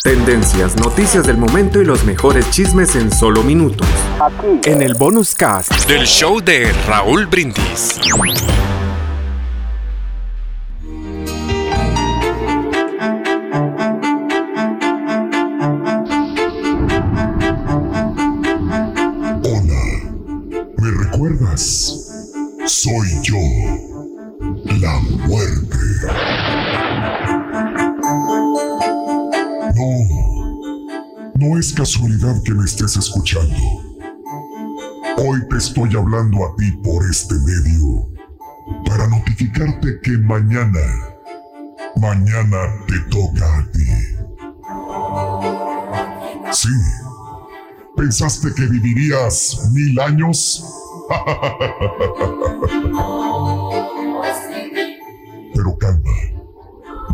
Tendencias, noticias del momento y los mejores chismes en solo minutos. En el bonus cast del show de Raúl Brindis. Hola, ¿me recuerdas? Soy yo, la muerte. Es casualidad que me estés escuchando. Hoy te estoy hablando a ti por este medio para notificarte que mañana, mañana te toca a ti. Sí, ¿pensaste que vivirías mil años? Pero calma,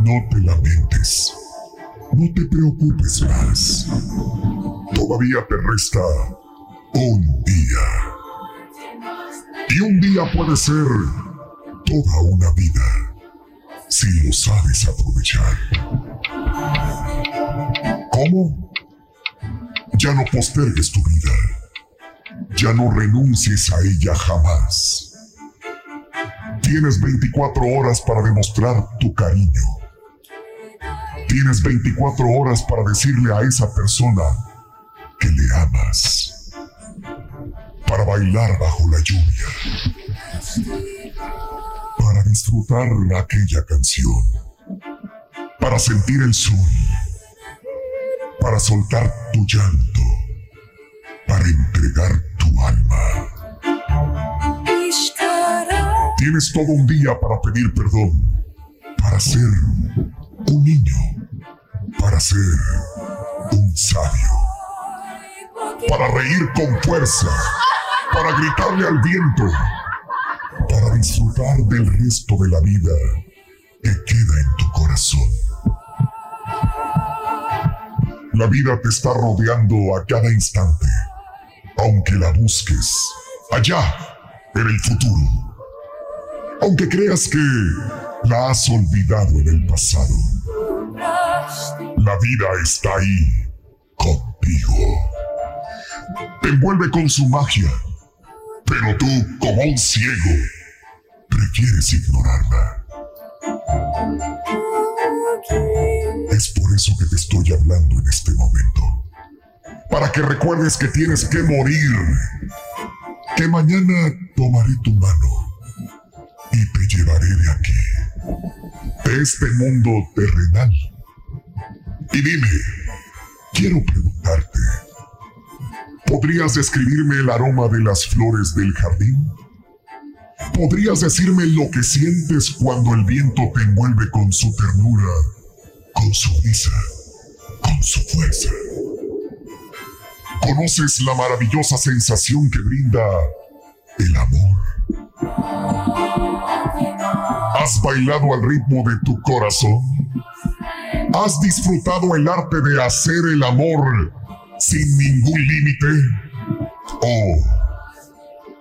no te lamentes. No te preocupes más. Todavía te resta un día. Y un día puede ser toda una vida si lo sabes aprovechar. ¿Cómo? Ya no postergues tu vida. Ya no renuncies a ella jamás. Tienes 24 horas para demostrar tu cariño. Tienes 24 horas para decirle a esa persona que le amas. Para bailar bajo la lluvia. Para disfrutar aquella canción. Para sentir el sol. Para soltar tu llanto. Para entregar tu alma. Tienes todo un día para pedir perdón. Para ser un niño. Para ser un sabio. Para reír con fuerza. Para gritarle al viento. Para disfrutar del resto de la vida que queda en tu corazón. La vida te está rodeando a cada instante, aunque la busques allá, en el futuro. Aunque creas que la has olvidado en el pasado. La vida está ahí, contigo. Te envuelve con su magia, pero tú, como un ciego, prefieres ignorarla. Es por eso que te estoy hablando en este momento. Para que recuerdes que tienes que morir. Que mañana tomaré tu mano y te llevaré de aquí, de este mundo terrenal. Y dime, quiero preguntarte, ¿podrías describirme el aroma de las flores del jardín? ¿Podrías decirme lo que sientes cuando el viento te envuelve con su ternura, con su brisa, con su fuerza? ¿Conoces la maravillosa sensación que brinda el amor? ¿Has bailado al ritmo de tu corazón? ¿Has disfrutado el arte de hacer el amor sin ningún límite? ¿O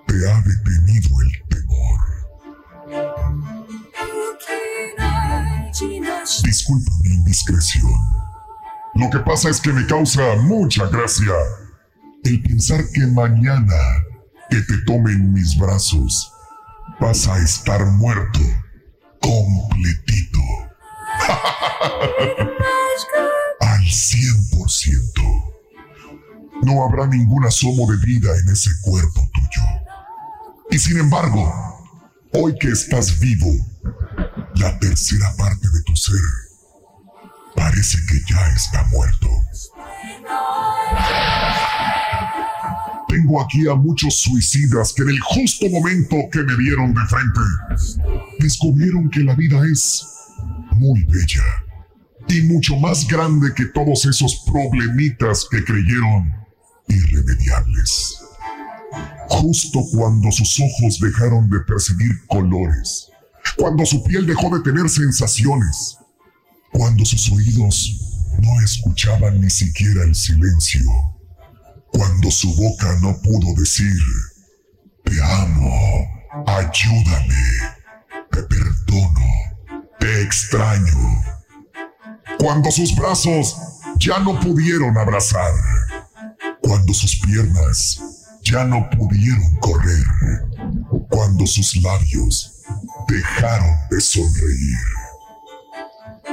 te ha detenido el Disculpa mi indiscreción. Lo que pasa es que me causa mucha gracia el pensar que mañana que te tome en mis brazos vas a estar muerto completito. Al 100%. No habrá ningún asomo de vida en ese cuerpo tuyo. Y sin embargo, hoy que estás vivo, la tercera parte de tu ser parece que ya está muerto. Tengo aquí a muchos suicidas que en el justo momento que me vieron de frente, descubrieron que la vida es muy bella y mucho más grande que todos esos problemitas que creyeron irremediables. Justo cuando sus ojos dejaron de percibir colores, cuando su piel dejó de tener sensaciones, cuando sus oídos no escuchaban ni siquiera el silencio, cuando su boca no pudo decir, te amo, ayúdame, te perdono, extraño, cuando sus brazos ya no pudieron abrazar, cuando sus piernas ya no pudieron correr, cuando sus labios dejaron de sonreír.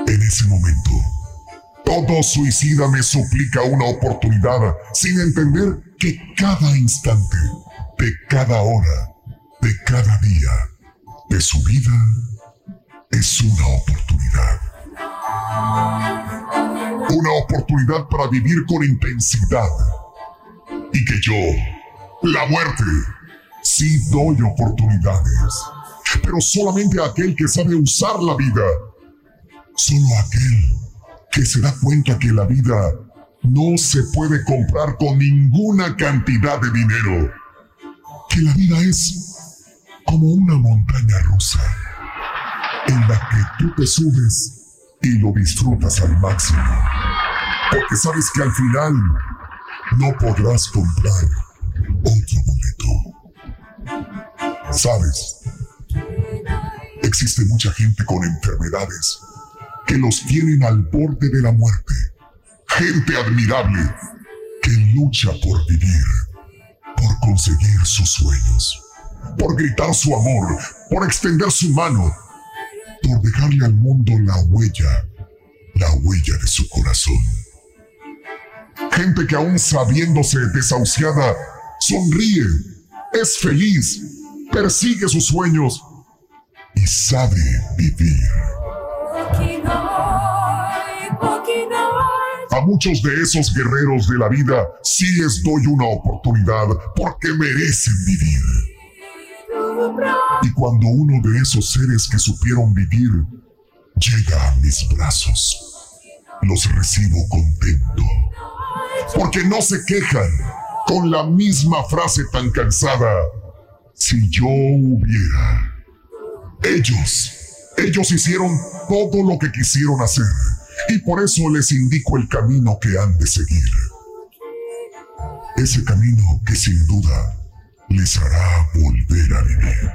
En ese momento, todo suicida me suplica una oportunidad sin entender que cada instante, de cada hora, de cada día de su vida es una oportunidad. Una oportunidad para vivir con intensidad. Y que yo, la muerte, sí doy oportunidades. Pero solamente aquel que sabe usar la vida. Solo aquel que se da cuenta que la vida no se puede comprar con ninguna cantidad de dinero. Que la vida es como una montaña rusa en la que tú te subes y lo disfrutas al máximo. Porque sabes que al final no podrás comprar otro boleto. Sabes, existe mucha gente con enfermedades que los tienen al borde de la muerte. Gente admirable que lucha por vivir, por conseguir sus sueños, por gritar su amor, por extender su mano por dejarle al mundo la huella, la huella de su corazón. Gente que aún sabiéndose desahuciada, sonríe, es feliz, persigue sus sueños y sabe vivir. A muchos de esos guerreros de la vida sí les doy una oportunidad porque merecen vivir. Y cuando uno de esos seres que supieron vivir llega a mis brazos, los recibo contento. Porque no se quejan con la misma frase tan cansada. Si yo hubiera. Ellos, ellos hicieron todo lo que quisieron hacer. Y por eso les indico el camino que han de seguir. Ese camino que sin duda les hará volver a vivir.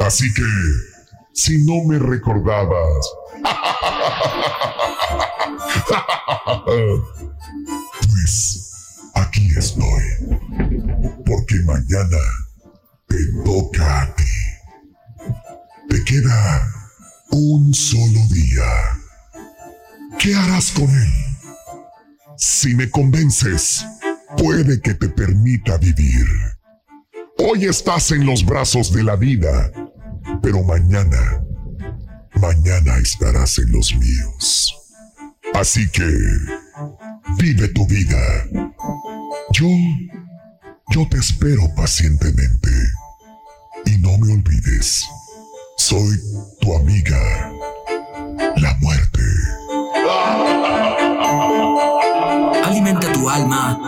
Así que, si no me recordabas, pues aquí estoy, porque mañana te toca a ti. Te queda un solo día. ¿Qué harás con él? Si me convences, puede que te permita vivir. Hoy estás en los brazos de la vida, pero mañana, mañana estarás en los míos. Así que, vive tu vida. Yo, yo te espero pacientemente. Y no me olvides, soy tu amiga, la muerte. Alimenta tu alma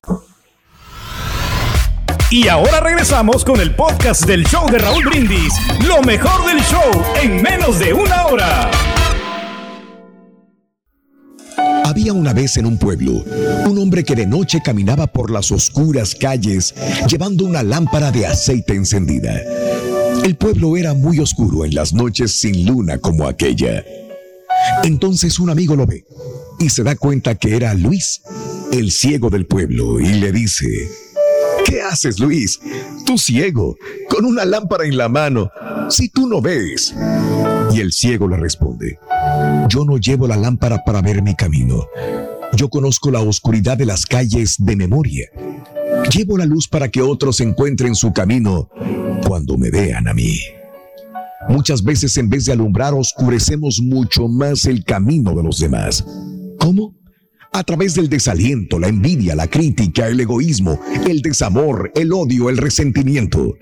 Y ahora regresamos con el podcast del show de Raúl Brindis. Lo mejor del show en menos de una hora. Había una vez en un pueblo un hombre que de noche caminaba por las oscuras calles llevando una lámpara de aceite encendida. El pueblo era muy oscuro en las noches sin luna como aquella. Entonces un amigo lo ve y se da cuenta que era Luis, el ciego del pueblo, y le dice, ¿Qué haces, Luis? Tú ciego, con una lámpara en la mano, si tú no ves. Y el ciego le responde, yo no llevo la lámpara para ver mi camino. Yo conozco la oscuridad de las calles de memoria. Llevo la luz para que otros encuentren su camino cuando me vean a mí. Muchas veces en vez de alumbrar oscurecemos mucho más el camino de los demás. ¿Cómo? A través del desaliento, la envidia, la crítica, el egoísmo, el desamor, el odio, el resentimiento.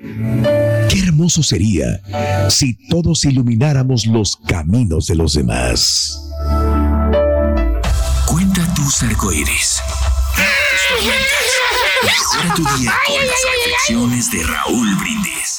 Qué hermoso sería si todos ilumináramos los caminos de los demás. Cuenta tus arcoíris. Mejora tu día con las reflexiones de Raúl Brindis.